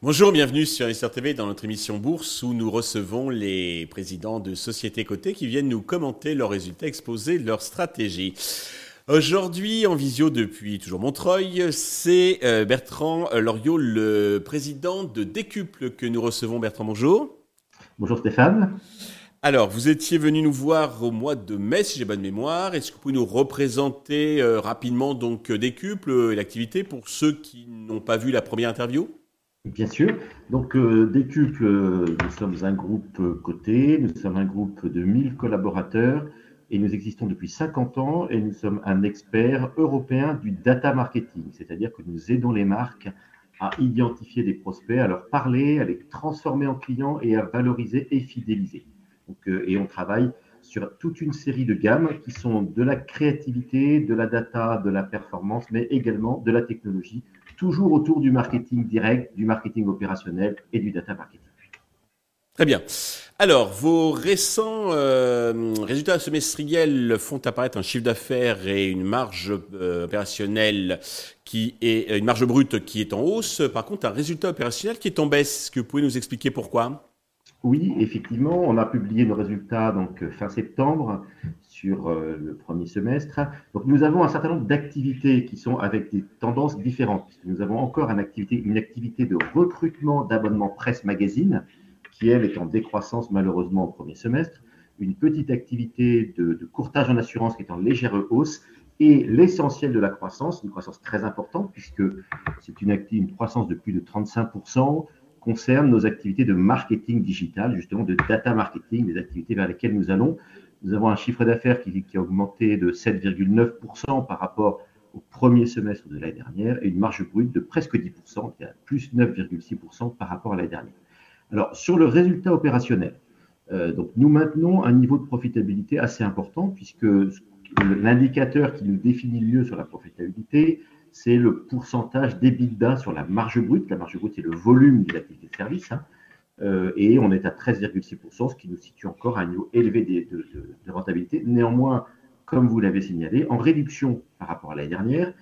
Bonjour, bienvenue sur Investor TV dans notre émission Bourse où nous recevons les présidents de sociétés cotées qui viennent nous commenter leurs résultats, exposer leur stratégie. Aujourd'hui, en visio depuis toujours Montreuil, c'est euh, Bertrand Loriot, le président de Décuple que nous recevons. Bertrand, bonjour. Bonjour Stéphane. Alors, vous étiez venu nous voir au mois de mai, si j'ai bonne mémoire. Est-ce que vous pouvez nous représenter euh, rapidement donc Décuple et l'activité pour ceux qui n'ont pas vu la première interview? Bien sûr. Donc, euh, euh, nous sommes un groupe euh, coté, nous sommes un groupe de 1000 collaborateurs et nous existons depuis 50 ans et nous sommes un expert européen du data marketing, c'est-à-dire que nous aidons les marques à identifier des prospects, à leur parler, à les transformer en clients et à valoriser et fidéliser. Et on travaille sur toute une série de gammes qui sont de la créativité, de la data, de la performance, mais également de la technologie toujours autour du marketing direct, du marketing opérationnel et du data marketing. Très bien. Alors, vos récents euh, résultats semestriels font apparaître un chiffre d'affaires et une marge euh, opérationnelle qui est euh, une marge brute qui est en hausse. Par contre, un résultat opérationnel qui est en baisse. Est-ce que vous pouvez nous expliquer pourquoi? Oui, effectivement, on a publié nos résultats donc fin septembre sur euh, le premier semestre. Donc, nous avons un certain nombre d'activités qui sont avec des tendances différentes. Nous avons encore une activité, une activité de recrutement d'abonnements presse magazine, qui, elle, est en décroissance malheureusement au premier semestre. Une petite activité de, courtage en assurance qui est en légère hausse. Et l'essentiel de la croissance, une croissance très importante, puisque c'est une, une croissance de plus de 35%, concerne nos activités de marketing digital, justement de data marketing, des activités vers lesquelles nous allons. Nous avons un chiffre d'affaires qui, a augmenté de 7,9% par rapport au premier semestre de l'année dernière et une marge brute de presque 10%, qui à plus 9,6% par rapport à l'année dernière. Alors, sur le résultat opérationnel, euh, donc nous maintenons un niveau de profitabilité assez important puisque l'indicateur qui nous définit le mieux sur la profitabilité, c'est le pourcentage d'EBITDA sur la marge brute. La marge brute, c'est le volume de l'activité de service. Hein. Euh, et on est à 13,6%, ce qui nous situe encore à un niveau élevé de, rentabilité. Néanmoins, comme vous l'avez signalé, en réduction par rapport à l'année dernière,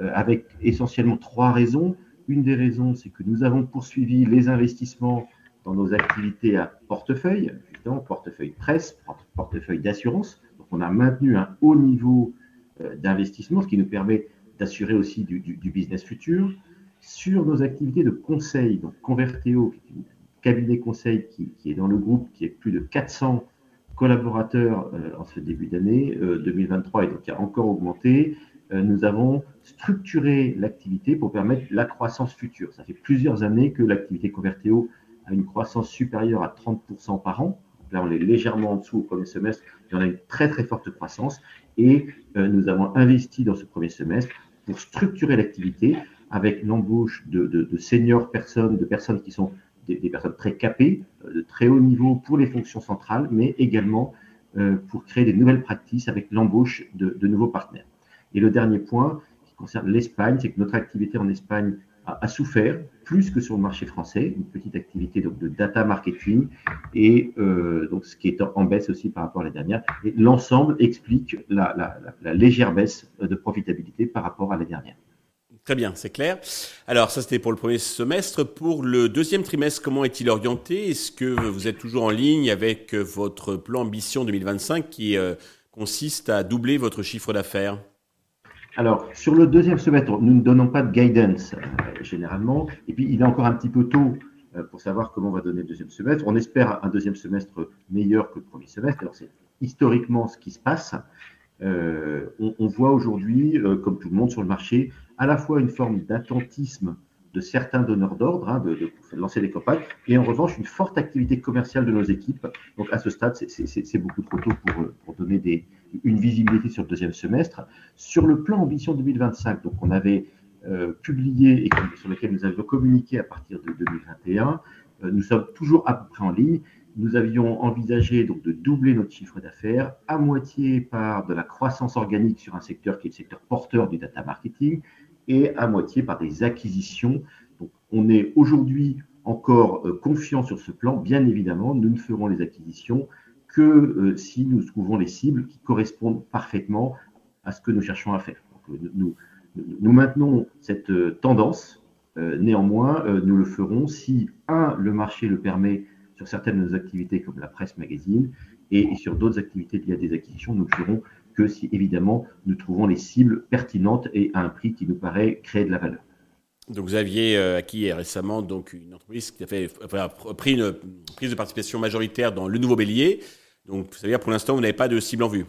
euh, avec essentiellement trois raisons. Une des raisons, c'est que nous avons poursuivi les investissements dans nos activités à portefeuille, justement, portefeuille presse, portefeuille d'assurance. Donc, on a maintenu un haut niveau euh, d'investissement, ce qui nous permet d'assurer aussi du, business futur. Sur nos activités de conseil, donc Converteo, qui est cabinet conseil qui, est dans le groupe, qui est plus de 400 collaborateurs euh, en ce début d'année 2023 euh, et donc qui a encore augmenté. Euh, nous avons structuré l'activité pour permettre la croissance future. Ça fait plusieurs années que l'activité Convertéo a une croissance supérieure à 30% par an. là, on est légèrement en dessous au premier semestre, mais on a une très très forte croissance. Et nous avons investi dans ce premier semestre pour structurer l'activité avec l'embauche de, de, de seniors personnes, de personnes qui sont des, personnes très capées, euh, de très haut niveau pour les fonctions centrales, mais également euh, pour créer des nouvelles pratiques avec l'embauche de, nouveaux partenaires. Et le dernier point qui concerne l'Espagne, c'est que notre activité en Espagne a, souffert plus que sur le marché français, une petite activité donc, de data marketing, et euh, donc ce qui est en, baisse aussi par rapport à la dernière. L'ensemble explique la, la légère baisse de profitabilité par rapport à la dernière. Très bien, c'est clair. Alors ça c'était pour le premier semestre. Pour le deuxième trimestre, comment est-il orienté? Est-ce que vous êtes toujours en ligne avec votre plan Ambition 2025 qui euh, consiste à doubler votre chiffre d'affaires? Alors, sur le deuxième semestre, nous ne donnons pas de guidance euh, généralement. Et puis, il est encore un petit peu tôt euh, pour savoir comment on va donner le deuxième semestre. On espère un deuxième semestre meilleur que le premier semestre. Alors, c'est historiquement ce qui se passe. on, on, voit aujourd'hui, comme tout le monde sur le marché, à la fois une forme d'attentisme de certains donneurs d'ordre, hein, de, lancer des campagnes, et en revanche une forte activité commerciale de nos équipes. Donc à ce stade, c'est beaucoup trop tôt pour donner des, une visibilité sur le deuxième semestre. Sur le plan Ambition 2025, donc on avait euh, publié et sur lequel nous avions communiqué à partir de 2021, euh, nous sommes toujours à peu près en ligne. Nous avions envisagé donc de doubler notre chiffre d'affaires, à moitié par de la croissance organique sur un secteur qui est le secteur porteur du data marketing, et à moitié par des acquisitions. Donc, on est aujourd'hui encore euh, confiant sur ce plan. Bien évidemment, nous ne ferons les acquisitions que si nous trouvons les cibles qui correspondent parfaitement à ce que nous cherchons à faire. nous, nous maintenons cette tendance. néanmoins, nous le ferons si, un, le marché le permet sur certaines de nos activités comme la presse magazine et, sur d'autres activités liées à des acquisitions, nous le ferons que si évidemment nous trouvons les cibles pertinentes et à un prix qui nous paraît créer de la valeur. Donc vous aviez euh, acquis récemment donc une entreprise qui a, fait, pris une prise de participation majoritaire dans le nouveau bélier. Donc ça veut dire pour l'instant vous n'avez pas de cible en vue.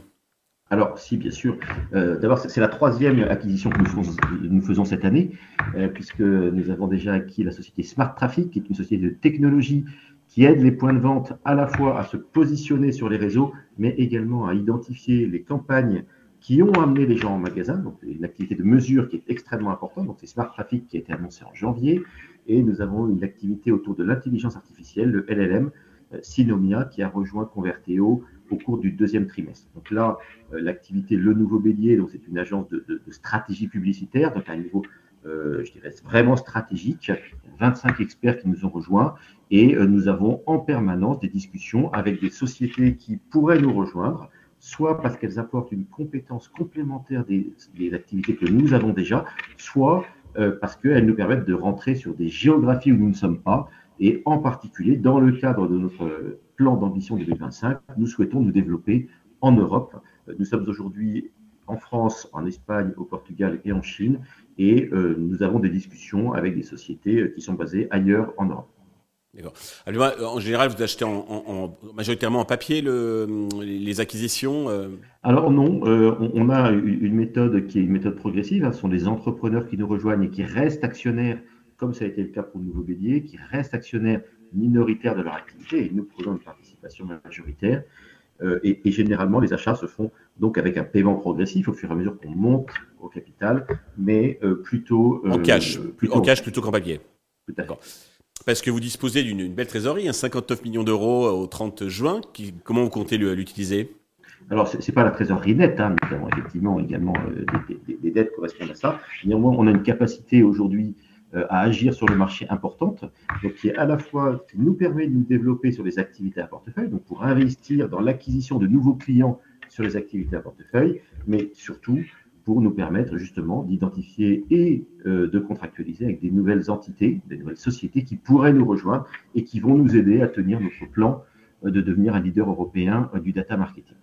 Alors, si, bien sûr. Euh, d'abord, c'est la troisième acquisition que nous faisons, cette année, euh, puisque nous avons déjà acquis la société Smart Traffic, qui est une société de technologie qui aide les points de vente à la fois à se positionner sur les réseaux, mais également à identifier les campagnes qui ont amené les gens en magasin. Donc, une activité de mesure qui est extrêmement importante. Donc, c'est Smart Traffic qui a été annoncé en janvier. Et nous avons une activité autour de l'intelligence artificielle, le LLM, euh, Synomia, qui a rejoint Converteo au cours du deuxième trimestre. Donc là, euh, l'activité Le Nouveau Bélier, donc c'est une agence de, stratégie publicitaire, donc à un niveau euh, je dirais, vraiment stratégique. 25 experts qui nous ont rejoints et nous avons en permanence des discussions avec des sociétés qui pourraient nous rejoindre, soit parce qu'elles apportent une compétence complémentaire des, activités que nous avons déjà, soit euh, parce qu'elles nous permettent de rentrer sur des géographies où nous ne sommes pas. Et en particulier, dans le cadre de notre plan d'ambition 2025, nous souhaitons nous développer en Europe. Nous sommes aujourd'hui en France, en Espagne, au Portugal et en Chine. Et euh, nous avons des discussions avec des sociétés euh, qui sont basées ailleurs en Europe. D'accord. Euh, en général, vous achetez en, majoritairement en papier les acquisitions Alors non, on, a une méthode qui est une méthode progressive. Hein. Ce sont des entrepreneurs qui nous rejoignent et qui restent actionnaires, comme ça a été le cas pour le Nouveau Bélier, qui restent actionnaires minoritaires de leur activité et nous prenons une participation majoritaire. Euh, et, généralement, les achats se font donc avec un paiement progressif au fur et à mesure qu'on monte au capital, mais euh, plutôt en cash, euh, plutôt, en cash plutôt qu'en papier. D'accord. Parce que vous disposez d'une belle trésorerie, 59 hein, millions d'euros au 30 juin. comment vous comptez l'utiliser? Alors, ce n'est pas la trésorerie nette, hein, nous avons effectivement également des, des, dettes correspondant à ça. Néanmoins, on a une capacité aujourd'hui euh, à agir sur le marché importante, donc qui est à la fois qui nous permet de nous développer sur les activités à portefeuille, donc pour investir dans l'acquisition de nouveaux clients sur les activités à portefeuille, mais surtout pour nous permettre justement d'identifier et euh, de contractualiser avec des nouvelles entités, des nouvelles sociétés qui pourraient nous rejoindre et qui vont nous aider à tenir notre plan euh, de devenir un leader européen du data marketing.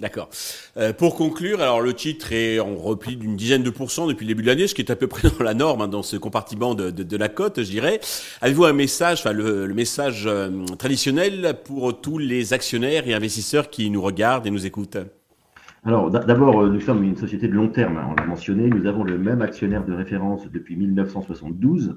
D'accord. Euh, pour conclure, alors le titre est en repli d'une dizaine de pourcents depuis le début de l'année, ce qui est à peu près dans la norme, hein, dans ce compartiment de, la cote, je dirais. Avez-vous un message, enfin le, message euh, traditionnel pour tous les actionnaires et investisseurs qui nous regardent et nous écoutent? Alors d'abord, euh, nous sommes une société de long terme, hein, on l'a mentionné, nous avons le même actionnaire de référence depuis 1972.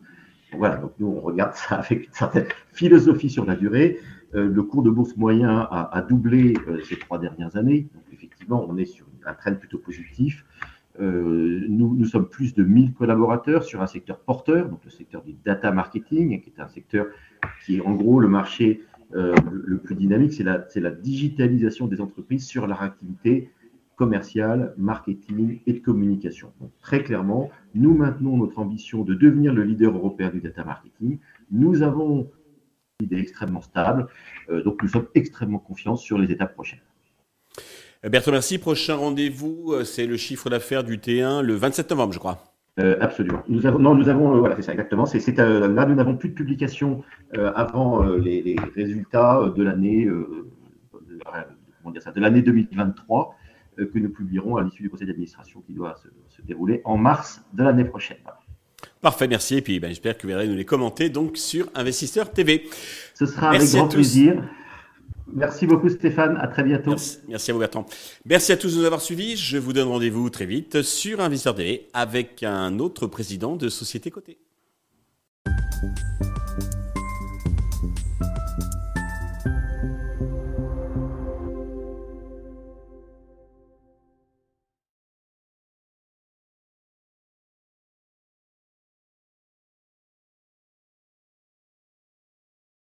voilà, donc nous on regarde ça avec une certaine philosophie sur la durée. Euh, le cours de bourse moyen a, doublé euh, ces trois dernières années. Donc, effectivement, on est sur un trend plutôt positif. Nous, sommes plus de 1000 collaborateurs sur un secteur porteur, donc le secteur du data marketing, qui est un secteur qui est en gros le marché le, plus dynamique, c'est la, la, digitalisation des entreprises sur leur activité commerciale, marketing et de communication. Donc, très clairement, nous maintenons notre ambition de devenir le leader européen du data marketing. Nous avons est extrêmement stable. Euh, donc nous sommes extrêmement confiants sur les étapes prochaines. Euh, Bertrand, merci. Prochain rendez-vous, euh, c'est le chiffre d'affaires du T1 le 27 novembre, je crois. absolument. Nous avons, non, nous avons, voilà, c'est ça exactement. C'est, là, nous n'avons plus de publication avant les, résultats de l'année, comment dire ça, de l'année 2023 que nous publierons à l'issue du conseil d'administration qui doit se, se, dérouler en mars de l'année prochaine. Parfait, merci. Et puis ben, j'espère que vous verrez nous les commenter donc sur Investisseur TV. Ce sera avec grand plaisir. Merci beaucoup Stéphane, à très bientôt. Merci, à vous Bertrand. Merci à tous de nous avoir suivis. Je vous donne rendez-vous très vite sur Investisseur TV avec un autre président de société cotée.